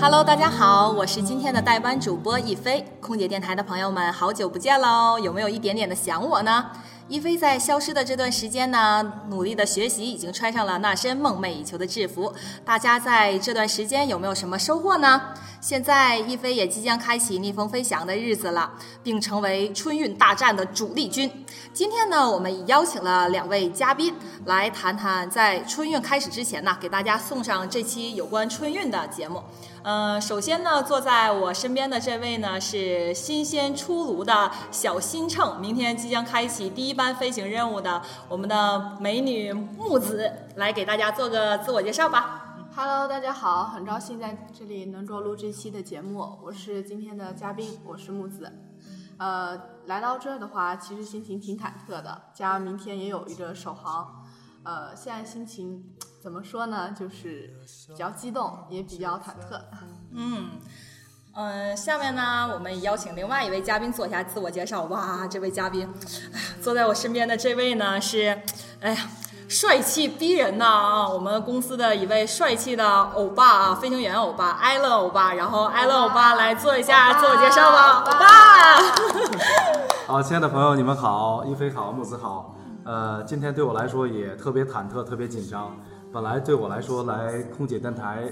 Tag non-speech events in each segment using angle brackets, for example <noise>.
Hello，大家好，我是今天的代班主播一菲。空姐电台的朋友们，好久不见喽！有没有一点点的想我呢？一菲在消失的这段时间呢，努力的学习，已经穿上了那身梦寐以求的制服。大家在这段时间有没有什么收获呢？现在一菲也即将开启逆风飞翔的日子了，并成为春运大战的主力军。今天呢，我们邀请了两位嘉宾来谈谈在春运开始之前呢，给大家送上这期有关春运的节目。呃，首先呢，坐在我身边的这位呢是新鲜出炉的小新秤，明天即将开启第一班飞行任务的我们的美女木子，来给大家做个自我介绍吧。Hello，大家好，很高兴在这里能够录这期的节目，我是今天的嘉宾，我是木子。呃，来到这儿的话，其实心情挺忐忑的，加上明天也有一个首航，呃，现在心情怎么说呢？就是比较激动，也比较忐忑。<laughs> 嗯。嗯，下面呢，我们邀请另外一位嘉宾做一下自我介绍。哇，这位嘉宾，哎呀，坐在我身边的这位呢是，哎呀，帅气逼人呐啊！我们公司的一位帅气的欧巴啊，飞行员欧巴，艾伦欧巴。然后艾伦欧巴来做一下自我介绍吧，欧巴。<laughs> 好，亲爱的朋友，你们好，一飞好，木子好。呃，今天对我来说也特别忐忑，特别紧张。本来对我来说来空姐电台，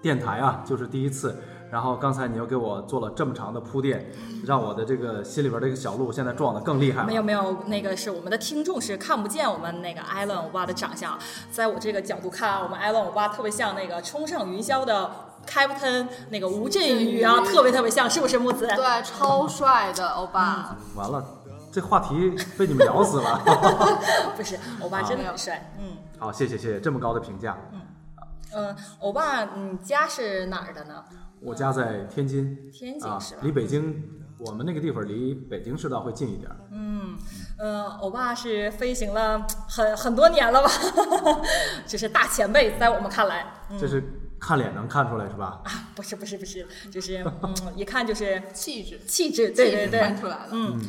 电台啊就是第一次。然后刚才你又给我做了这么长的铺垫，让我的这个心里边这个小鹿现在撞得更厉害了。没有没有，那个是我们的听众是看不见我们那个艾伦欧巴的长相，在我这个角度看，我们艾伦欧巴特别像那个冲上云霄的 Captain 那个吴镇宇啊，特别特别像，是不是木子？对，超帅的欧巴。完了，这话题被你们聊死了。<laughs> 不是，欧巴真的很帅。嗯好，谢谢谢谢，这么高的评价。嗯嗯，欧巴，你家是哪儿的呢？我家在天津，啊天津是吧，离北京，我们那个地方离北京市道会近一点儿。嗯，呃，欧巴是飞行了很很多年了吧？<laughs> 这是大前辈，在我们看来，嗯这是看脸能看出来是吧？啊，不是不是不是，<laughs> 就是嗯，一看就是气质，气质，对对气质看，出来了。嗯。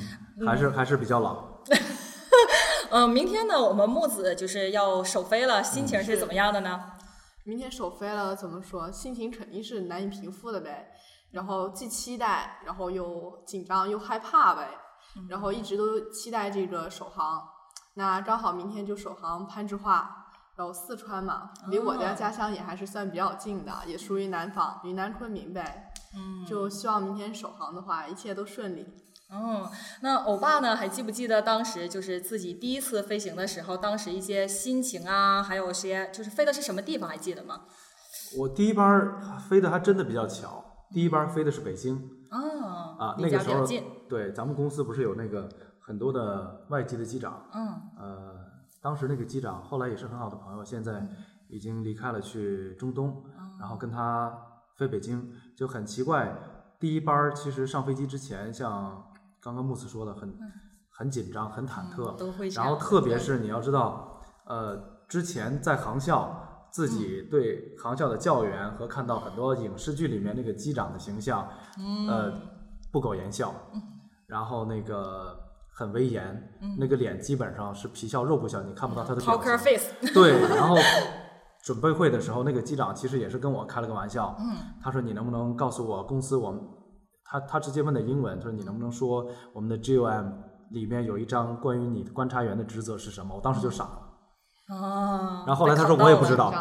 还是还是比较老。<laughs> 嗯，明天呢，我们木子就是要首飞了，心情是怎么样的呢？明天首飞了，怎么说？心情肯定是难以平复的呗。然后既期待，然后又紧张又害怕呗。然后一直都期待这个首航。那刚好明天就首航攀枝花，然后四川嘛，离我的哦家乡也还是算比较近的，也属于南方，云南昆明呗。嗯就希望明天首航的话，一切都顺利。嗯，那欧巴呢，还记不记得当时就是自己第一次飞行的时候，当时一些心情啊，还有些就是飞的是什么地方，还记得吗？我第一班儿飞的还真的比较巧，第一班儿飞的是北京啊啊，离那个时候家比较近。对咱们公司不是有那个很多的外籍的机长，嗯呃，当时那个机长后来也是很好的朋友，现在已经离开了去中东，然后跟他飞北京就很奇怪。第一班儿其实上飞机之前，像刚刚木子说的，很很紧张、很忐忑。嗯都会然后特别是你要知道，呃，之前在航校自己嗯对航校的教员和看到很多影视剧里面那个机长的形象，嗯呃，不苟言笑，然后那个很威严，嗯那个脸基本上是皮笑肉不笑，你看不到他的表情。face，对，然后准备会的时候，那个机长其实也是跟我开了个玩笑，嗯，他说你能不能告诉我公司我们，他他直接问的英文，他说你能不能说我们的 GOM 里面有一张关于你观察员的职责是什么？我当时就傻了。啊，然后后来他说我也不知道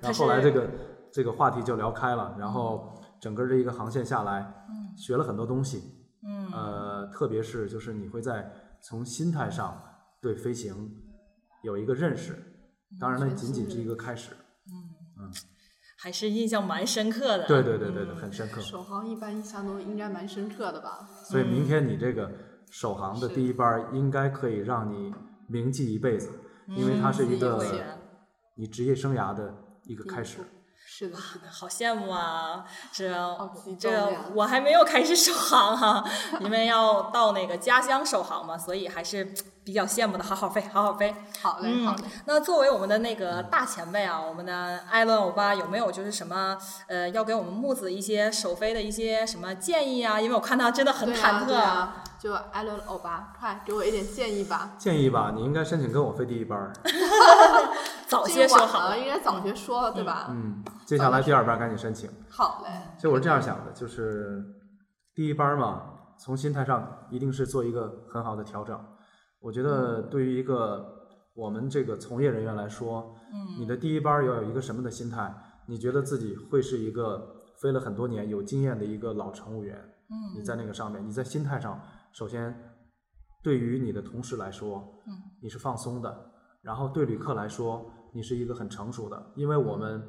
然后 <laughs> 后来这个这个话题就聊开了，然后整个这一个航线下来，学了很多东西，嗯呃，特别是就是你会在从心态上对飞行有一个认识，当然那仅仅是一个开始，还是印象蛮深刻的。对对对对对，很深刻。首航一般印象都应该蛮深刻的吧？所以明天你这个首航的第一班儿应该可以让你铭记一辈子，因为它是一个你职业生涯的一个开始。是的，<laughs> 好羡慕啊！这这我还没有开始首航哈、因为要到那个家乡首航嘛，所以还是比较羡慕的。好好飞，好好飞。好嘞，好嘞。那作为我们的那个大前辈啊，我们的艾伦欧巴有没有就是什么呃，要给我们木子一些首飞的一些什么建议啊？因为我看他真的很忐忑。对啊，就艾伦欧巴，快给我一点建议吧。建议吧，你应该申请跟我飞第一班儿。<laughs> 早些说好了，应该早些说，对吧？嗯，接下来第二班儿赶紧申请。好嘞，其实我是这样想的，就是第一班儿嘛，从心态上一定是做一个很好的调整。我觉得对于一个我们这个从业人员来说，嗯你的第一班儿要有一个什么的心态？你觉得自己会是一个飞了很多年、有经验的一个老乘务员？嗯你在那个上面，你在心态上，首先对于你的同事来说，嗯你是放松的，然后对旅客来说，你是一个很成熟的，因为我们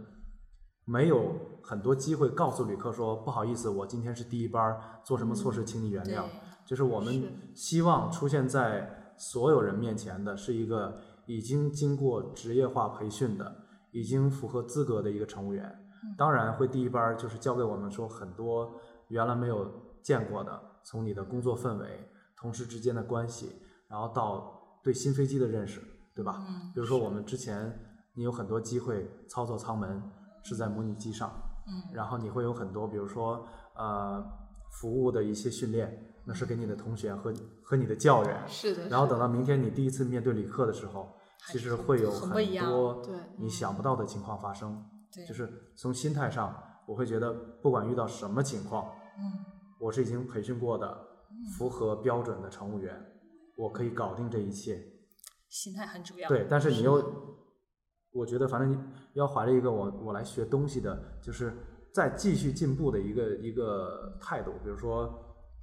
没有很多机会告诉旅客说不好意思，我今天是第一班儿，做什么错事，请你原谅。就是我们希望出现在所有人面前的是一个已经经过职业化培训的、已经符合资格的一个乘务员。当然会第一班儿就是教给我们说很多原来没有见过的，从你的工作氛围、同事之间的关系，然后到对新飞机的认识，对吧？嗯比如说我们之前你有很多机会操作舱门是在模拟机上，嗯然后你会有很多，比如说呃服务的一些训练，那是给你的同学和和你的教员。是的。然后等到明天你第一次面对旅客的时候，其实会有很多对你想不到的情况发生。对就是从心态上，我会觉得不管遇到什么情况，嗯我是已经培训过的、符合标准的乘务员，我可以搞定这一切。心态很主要。对，但是你又，我觉得反正你要怀着一个我我来学东西的，就是再继续进步的一个一个态度。比如说，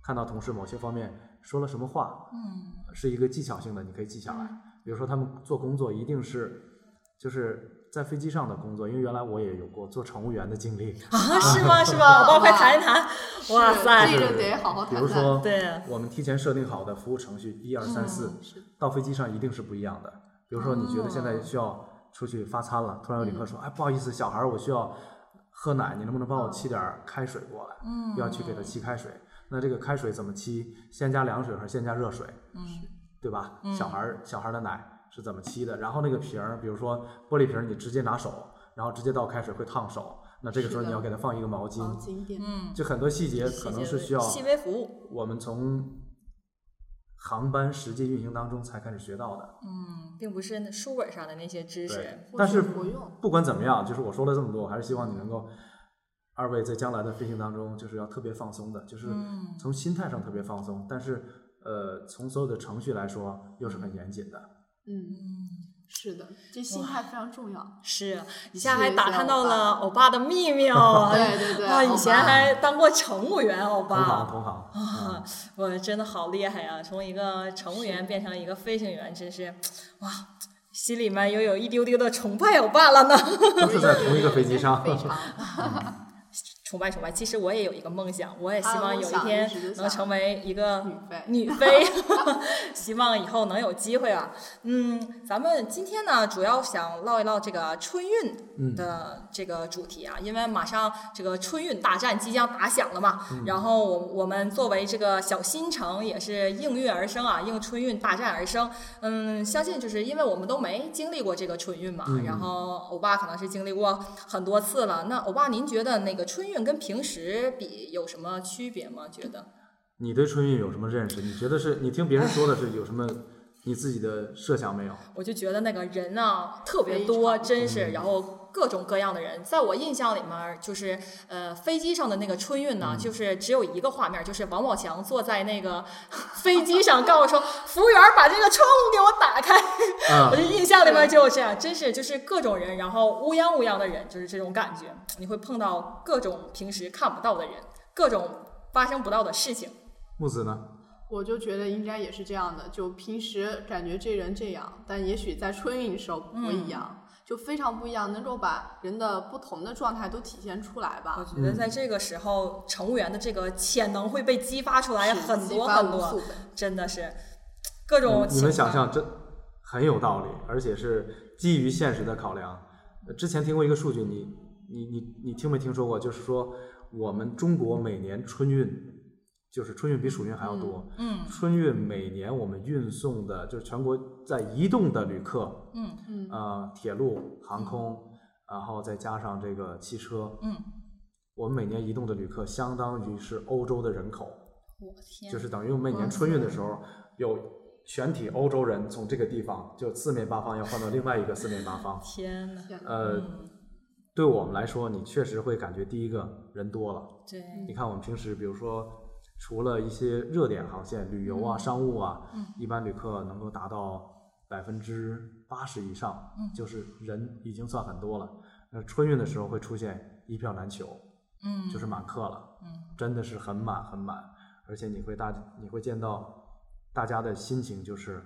看到同事某些方面说了什么话，嗯是一个技巧性的，你可以记下来。比如说他们做工作一定是，就是在飞机上的工作，因为原来我也有过做乘务员的经历。啊，是吗？是吗？我帮我快谈一谈。哇塞！这个得好好谈谈。比如说，对我们提前设定好的服务程序一二三四到飞机上一定是不一样的。比如说，你觉得现在哦需要出去发餐了，突然有旅客说：“哎，不好意思，小孩儿我需要喝奶，你能不能帮我沏点儿开水过来？”嗯要去给他沏开水。那这个开水怎么沏？先加凉水还是先加热水？嗯对吧？小孩儿小孩儿的奶是怎么沏的？然后那个瓶儿，比如说玻璃瓶儿，你直接拿手，然后直接倒开水会烫手。那这个时候你要给他放一个毛巾，好经典。嗯，就很多细节可能是需要细微服务。我们从航班实际运行当中才开始学到的。嗯，并不是那书本上的那些知识。对，但是不管怎么样，就是我说了这么多，我还是希望你能够，二位在将来的飞行当中，就是要特别放松的，就是嗯从心态上特别放松，但是呃，从所有的程序来说，又是很严谨的。嗯，是的，这心态非常重要。是，以前还打探到了欧巴的秘密哦。<laughs> 对对对啊，以前还当过乘务员，欧同行，巴。同行，啊，我真的好厉害呀！从一个乘务员变成一个飞行员，真是，哇，心里面又有一丢丢的崇拜欧巴了呢。都是在同一个飞机上。非 <laughs> 常崇拜崇拜。其实我也有一个梦想，我也希望有一天能成为一个女飞女飞，<laughs> 希望以后能有机会啊。嗯，咱们今天呢，主要想唠一唠这个春运的这个主题啊，因为马上这个春运大战即将打响了嘛。然后我我们作为这个小新城，也是应运而生啊，应春运大战而生。嗯，相信就是因为我们都没经历过这个春运嘛，然后欧巴可能是经历过很多次了。那欧巴，您觉得那个春运跟平时比有什么区别吗？觉得？你对春运有什么认识？你觉得是你听别人说的是有什么你自己的设想没有？我就觉得那个人啊特别多，真是，然后各种各样的人，在我印象里面，就是呃飞机上的那个春运呢，就是只有一个画面，就是王宝强坐在那个 <laughs> 飞机上，告诉说服务员把这个窗户给我打开，啊 <laughs> 我的印象里面就有这样，真是就是各种人，然后乌泱乌泱的人，就是这种感觉，你会碰到各种平时看不到的人，各种发生不到的事情。木子呢？我就觉得应该也是这样的，就平时感觉这人这样，但也许在春运的时候不嗯。一样，就非常不一样，能够把人的不同的状态都体现出来吧我。觉得在这个时候，乘务员的这个潜能会被激发出来很多很多，真的是各种你你们想象真很有道理，而且是基于现实的考量。呃之前听过一个数据，你你你你听没听说过？就是说我们中国每年春运，就是春运比暑运还要多。嗯春运每年我们运送的，就是全国在移动的旅客，嗯嗯，呃，铁路、航空，然后再加上这个汽车，嗯，我们每年移动的旅客相当于是欧洲的人口。我天，就是等于我们每年春运的时候，有全体欧洲人从这个地方就四面八方要换到另外一个四面八方。<laughs> 天呐，天呐呃，对我们来说，你确实会感觉第一个人多了。对，你看我们平时，比如说除了一些热点航线，旅游啊、商务啊，一般旅客能够达到百分之八十以上，就是人已经算很多了。那春运的时候会出现一票难求，嗯，就是满客了，嗯，真的是很满很满，而且你会大你会见到大家的心情就是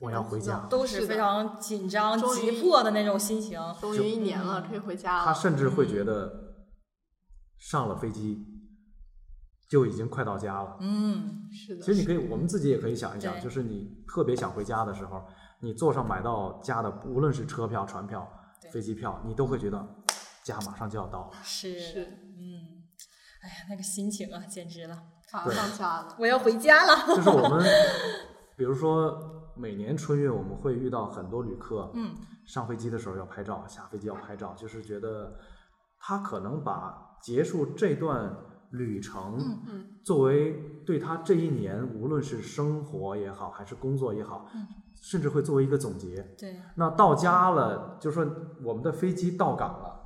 我要回家，都是非常紧张、急迫的那种心情。终于一年了，可以回家了。他甚至会觉得上了飞机就已经快到家了。嗯，是的，其实你可以，我们自己也可以想一想，就是你特别想回家的时候，你坐上买到家的，无论是车票、船票、飞机票，你都会觉得家马上就要到了。是是嗯，哎呀，那个心情啊，简直了，马上上家了。我要回家了。就是我们，<laughs> 比如说每年春运，我们会遇到很多旅客，嗯，上飞机的时候要拍照，下飞机要拍照，就是觉得他可能把结束这段旅程，嗯嗯作为对他这一年，无论是生活也好，还是工作也好，嗯甚至会作为一个总结。对，那到家了，就说我们的飞机到港了，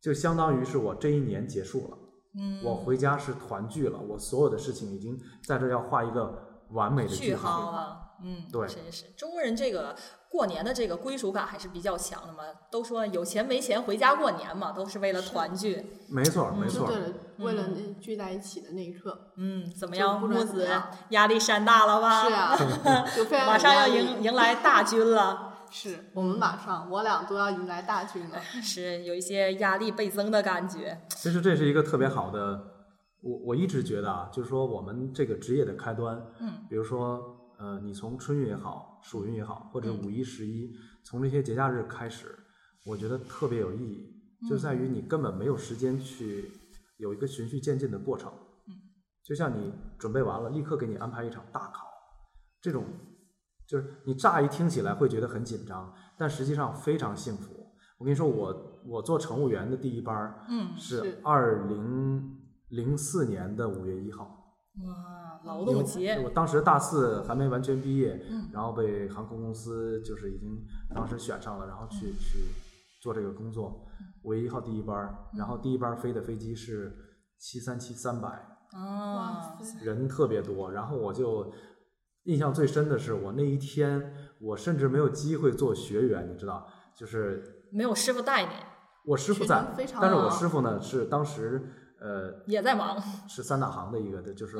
就相当于是我这一年结束了。嗯，我回家是团聚了，我所有的事情已经在这儿要画一个完美的句句号。号了。嗯，对真是中国人这个过年的这个归属感还是比较强的嘛。都说有钱没钱回家过年嘛，都是为了团聚。没错，没错为了那聚在一起的那一刻。嗯，怎么样，不木子压力山大了吧？是啊，<laughs> 就非常马上要迎迎来大军了。<laughs> 是我们马上，我俩都要迎来大军了。<laughs> 是有一些压力倍增的感觉。其实这是一个特别好的，我我一直觉得啊，就是说我们这个职业的开端，嗯，比如说呃，你从春运也好，暑运也好，或者嗯五一、十一，从这些节假日开始，我觉得特别有意义，就在于你根本没有时间去有一个循序渐进的过程。嗯，就像你准备完了，立刻给你安排一场大考，这种就是你乍一听起来会觉得很紧张，但实际上非常幸福。我跟你说，我我做乘务员的第一班儿嗯，是是二零零四年的五月一号，哇，劳动节我，当时大四还没完全毕业，嗯然后被航空公司就是已经当时选上了，然后去、去做这个工作。五月一号第一班儿，然后第一班儿飞的飞机是七三七三百，啊，人特别多，然后我就印象最深的是我那一天，我甚至没有机会做学员，你知道，就是没有师傅带你，我师傅在但是我师傅呢是当时呃也在忙。是三大行的一个的，就是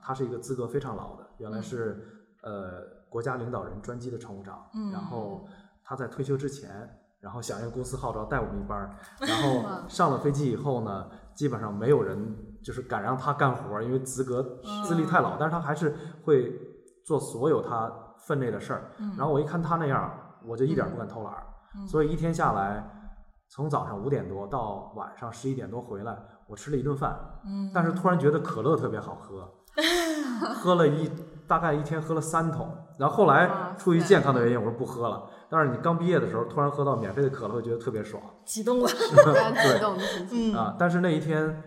他是一个资格非常老的，原来是呃国家领导人专机的乘务长，嗯。然后他在退休之前，然后响应公司号召带我们一班儿，然后 <laughs> 上了飞机以后呢，基本上没有人就是敢让他干活儿，因为资格嗯。资历太老，但是他还是会做所有他分内的事儿。嗯。然后我一看他那样儿，我就一点儿不敢偷懒所以一天下来，从早上五点多到晚上十一点多回来，我吃了一顿饭。嗯，但是突然觉得可乐特别好喝，<laughs> 喝了一大概一天喝了三桶，然后后来出于健康的原因，我说不喝了。但是你刚毕业的时候，突然喝到免费的可乐，会觉得特别爽激动了。<laughs> 激动。嗯啊！但是那一天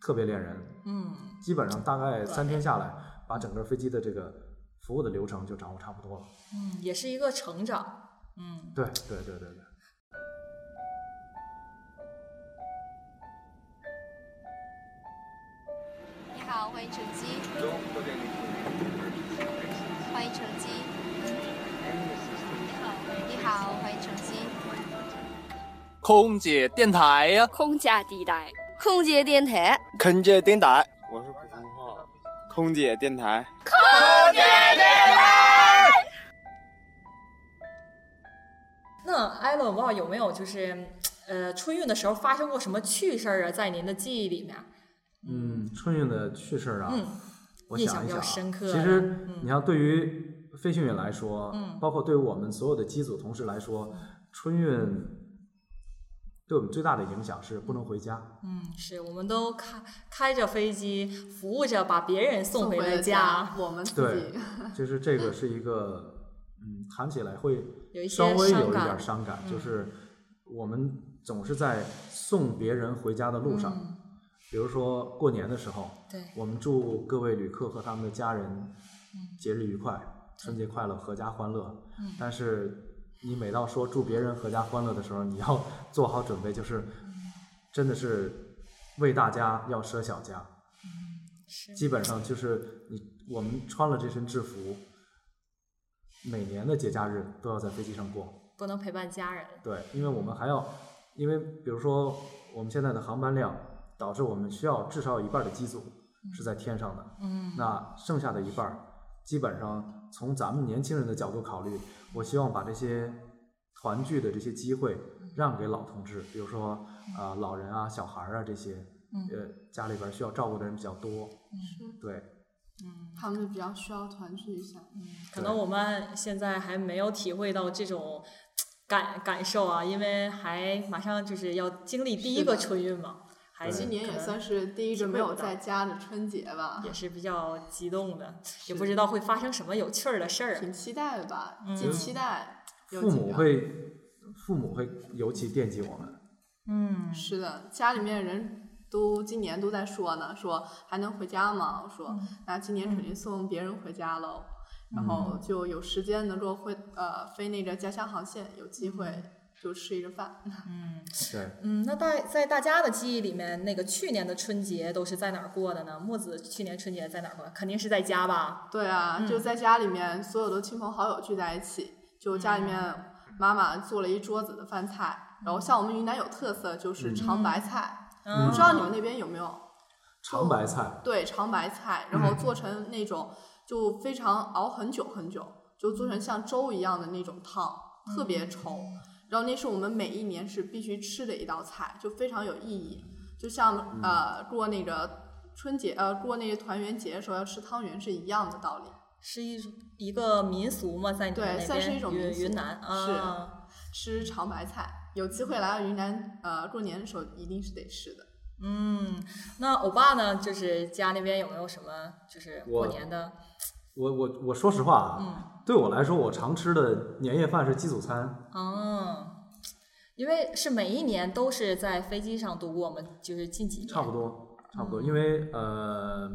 特别恋人，嗯，基本上大概三天下来，把整个飞机的这个服务的流程就掌握差不多了。嗯，也是一个成长。嗯，对对对对对。好，欢迎乘机。欢迎乘机。你好，你好，欢迎乘机。空姐电台呀、空姐地带，空姐电台。空姐电台，我是普通话。空姐电台，那艾伦，我不知道有没有就是呃春运的时候发生过什么趣事儿啊，在您的记忆里面？嗯，春运的趣事儿啊，嗯我印象比较想一想刻其实嗯。你要对于飞行员来说，嗯包括对于我们所有的机组同事来说，春运对我们最大的影响是不能回家。嗯，是我们都开开着飞机，服务着把别人送回了家，我们自对己就是这个是一个，嗯，谈起来会有一些稍微有一伤感点伤感，嗯。就是我们总是在送别人回家的路上，嗯比如说过年的时候，对，我们祝各位旅客和他们的家人节日愉快，春节快乐，阖家欢乐。嗯但是你每到说祝别人阖家欢乐的时候，你要 <laughs> 做好准备，就是真的是为大家要舍小家。是基本上就是你我们穿了这身制服，每年的节假日都要在飞机上过。不能陪伴家人。对，因为我们还要，因为比如说我们现在的航班量，导致我们需要至少有一半的机组是在天上的。嗯那剩下的一半儿，基本上从咱们年轻人的角度考虑，我希望把这些团聚的这些机会让给老同志，比如说啊、呃老人啊、小孩儿啊这些，嗯呃家里边儿需要照顾的人比较多。对，嗯，他们就比较需要团聚一下。嗯可能我们现在还没有体会到这种感感受啊，因为还马上就是要经历第一个春运嘛，还今年也算是第一个没有在家的春节吧，也是比较激动的，<laughs> 也不知道会发生什么有趣儿的事儿。挺期待的吧，嗯既期待又父紧张。母会，父母会尤其惦记我们。嗯，是的，家里面人都今年都在说呢，说还能回家吗？我说、嗯那今年肯定送别人回家喽，然嗯后就有时间能够会呃飞那个家乡航线，有机会嗯就吃一个饭。<laughs> 嗯，是，嗯，那大在大家的记忆里面，那个去年的春节都是在哪儿过的呢？墨子去年春节在哪儿过？肯定是在家吧？对啊，嗯就在家里面，所有的亲朋好友聚在一起，就家里面嗯妈妈做了一桌子的饭菜，然后像我们云南有特色就是长白菜，嗯不知道你们那边有没有？长白菜，对，长白菜，然后做成那种就非常熬很久很久，就做成像粥一样的那种汤，特别稠。然后那是我们每一年是必须吃的一道菜，就非常有意义。就像呃过那个春节呃过那个团圆节的时候要吃汤圆是一样的道理。是一种一个民俗嘛？在你们对那算是边云一种民俗云南是啊，吃长白菜，有机会来到云南呃过年的时候一定是得吃的。嗯，那欧巴呢？就是家那边有没有什么就是过年的？我我我说实话啊，嗯对我来说，我常吃的年夜饭是机组餐。哦，因为是每一年都是在飞机上度过吗？就是近几年差不多，差不多，嗯因为呃，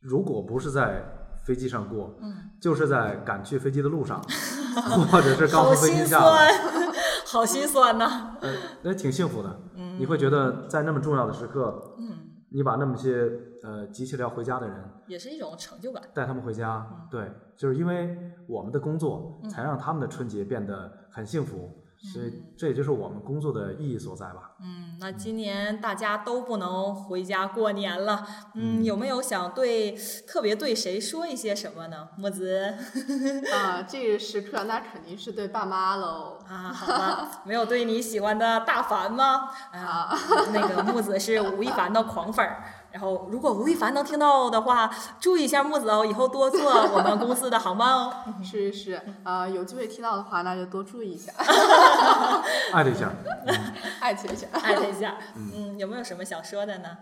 如果不是在飞机上过，嗯，就是在赶去飞机的路上，<laughs> 或者是刚好从飞心机下 <laughs> 好心酸呐。呃，那挺幸福的。嗯你会觉得在那么重要的时刻，嗯，你把那么些呃急切的要回家的人也是一种成就感。带他们回家，对，就是因为我们的工作，才让他们的春节变得很幸福，所以这也就是我们工作的意义所在吧。嗯，那今年大家都不能回家过年了，嗯，有没有想对特别对谁说一些什么呢？木子 <laughs> 啊，这个时刻那肯定是对爸妈喽。啊，好吧，没有对你喜欢的大凡吗？<laughs> 啊，那个木子是吴亦凡的狂粉儿。然后，如果吴亦凡能听到的话，注意一下木子哦，以后多坐我们公司的航班哦。是 <laughs> 是，啊，有机会听到的话，那就多注意一下。<laughs> 艾特一下，<laughs> 艾特一下，艾特一下。嗯，有没有什么想说的呢？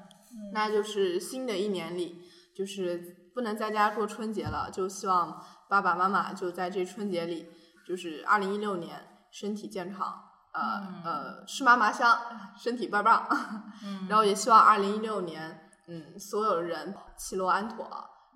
那就是新的一年里，就是不能在家过春节了，就希望爸爸妈妈就在这春节里，就是二零一六年身体健康。呃呃，吃嘛嘛香，身体倍儿棒。然后也希望二零一六年，嗯，所有人齐罗安妥，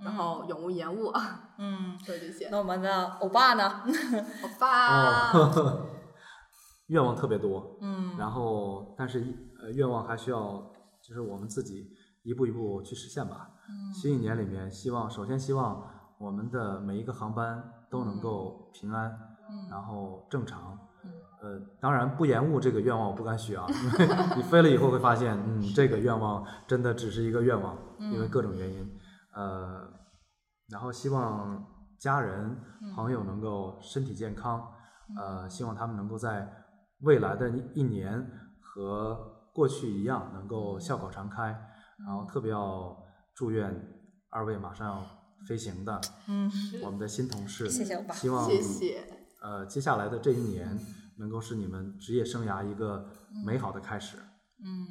然后永无延误。嗯，<laughs> 就这些。那我们的欧巴呢？<laughs> 欧巴，<laughs> 愿望特别多。嗯。然后，但是呃，愿望还需要就是我们自己一步一步去实现吧。嗯。新一年里面，希望首先希望我们的每一个航班都能够平安，然后正常。呃，当然不延误这个愿望我不敢许啊，因 <laughs> 为你飞了以后会发现，嗯，这个愿望真的只是一个愿望，因为各种原因。呃，然后希望家人朋友能够身体健康，呃，希望他们能够在未来的一年和过去一样，能够笑口常开。然后特别要祝愿二位马上要飞行的，嗯，我们的新同事，谢谢希望谢谢。呃，接下来的这一年。能够是你们职业生涯一个美好的开始。嗯，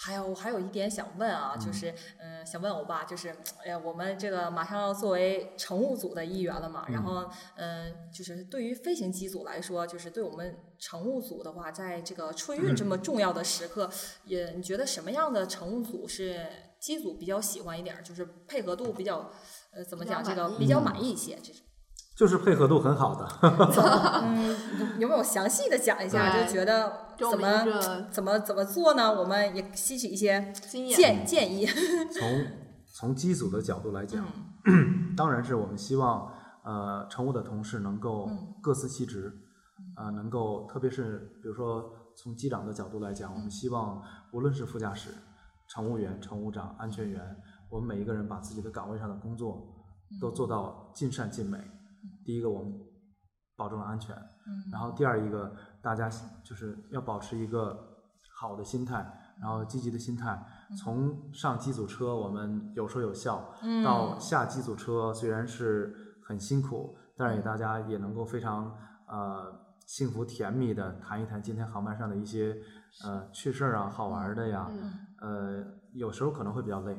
还有我还有一点想问啊，就是嗯，想问欧巴，就是哎呀，我们这个马上要作为乘务组的一员了嘛，然后嗯，就是对于飞行机组来说，就是对我们乘务组的话，在这个春运这么重要的时刻，也你觉得什么样的乘务组是机组比较喜欢一点，就是配合度比较呃怎么讲这个比较满意一些这种。就是配合度很好的，<laughs> <laughs> 嗯，有没有详细的讲一下？就觉得怎么怎么怎么做呢？我们也吸取一些建建议。从从机组的角度来讲，<clears throat> 当然是我们希望呃乘务的同事能够各司其职，呃，能够特别是比如说从机长的角度来讲，我们希望无论是副驾驶、乘务员、乘务长、安全员，我们每一个人把自己的岗位上的工作都做到尽善尽美。第一个，我们保证了安全，然后第二一个，大家就是要保持一个好的心态，然后积极的心态。从上机组车，我们有说有笑，到下机组车，虽然是很辛苦，但是也大家也能够非常呃幸福甜蜜的谈一谈今天航班上的一些呃趣事儿啊、好玩的呀。呃，有时候可能会比较累，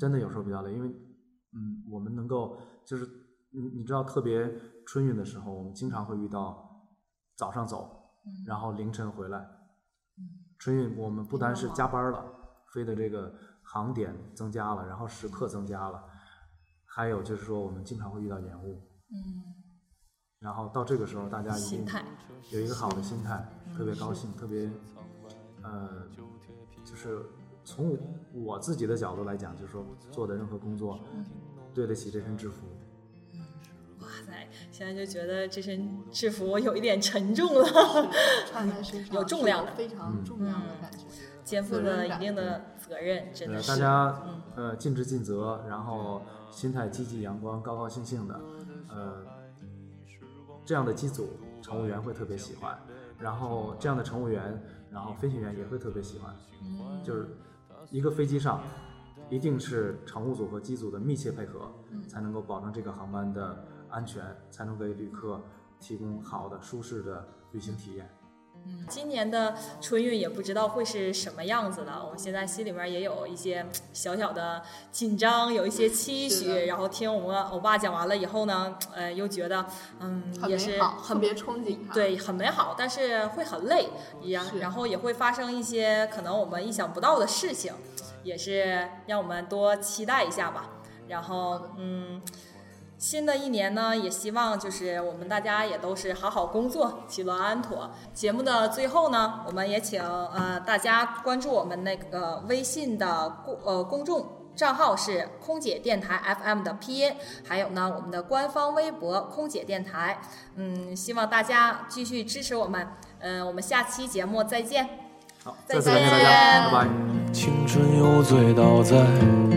真的有时候比较累，因为嗯，我们能够就是。你你知道，特别春运的时候，我们经常会遇到早上走，然后凌晨回来。春运我们不单是加班了，飞的这个航点增加了，然后时刻增加了，还有就是说我们经常会遇到延误。嗯。然后到这个时候，大家一定有一个好的心态，特别高兴，特别呃，就是从我自己的角度来讲，就是说做的任何工作，对得起这身制服。现在就觉得这身制服有一点沉重了，穿在身上 <laughs> 有重量的，非常重量的感觉，肩负了一定的责任，真的是。大家呃尽职尽责，然后心态积极阳光，高高兴兴的，呃，这样的机组乘务员会特别喜欢，然后这样的乘务员，然后飞行员也会特别喜欢，就是一个飞机上一定是乘务组和机组的密切配合，才能够保证这个航班的。安全才能给旅客提供好的、舒适的旅行体验。嗯，今年的春运也不知道会是什么样子了。我们现在心里面也有一些小小的紧张，有一些期许。然后听我们欧巴讲完了以后呢，呃，又觉得嗯，也是很别憧憬。对，很美好，但是会很累，也然后也会发生一些可能我们意想不到的事情，也是让我们多期待一下吧。然后嗯。新的一年呢，也希望就是我们大家也都是好好工作，喜乐安妥。节目的最后呢，我们也请呃大家关注我们那个微信的公呃公众账号是空姐电台 FM 的拼音，还有呢我们的官方微博空姐电台。嗯，希望大家继续支持我们。嗯，我们下期节目再见。好，再再次感谢大见家，拜拜。青春又醉倒在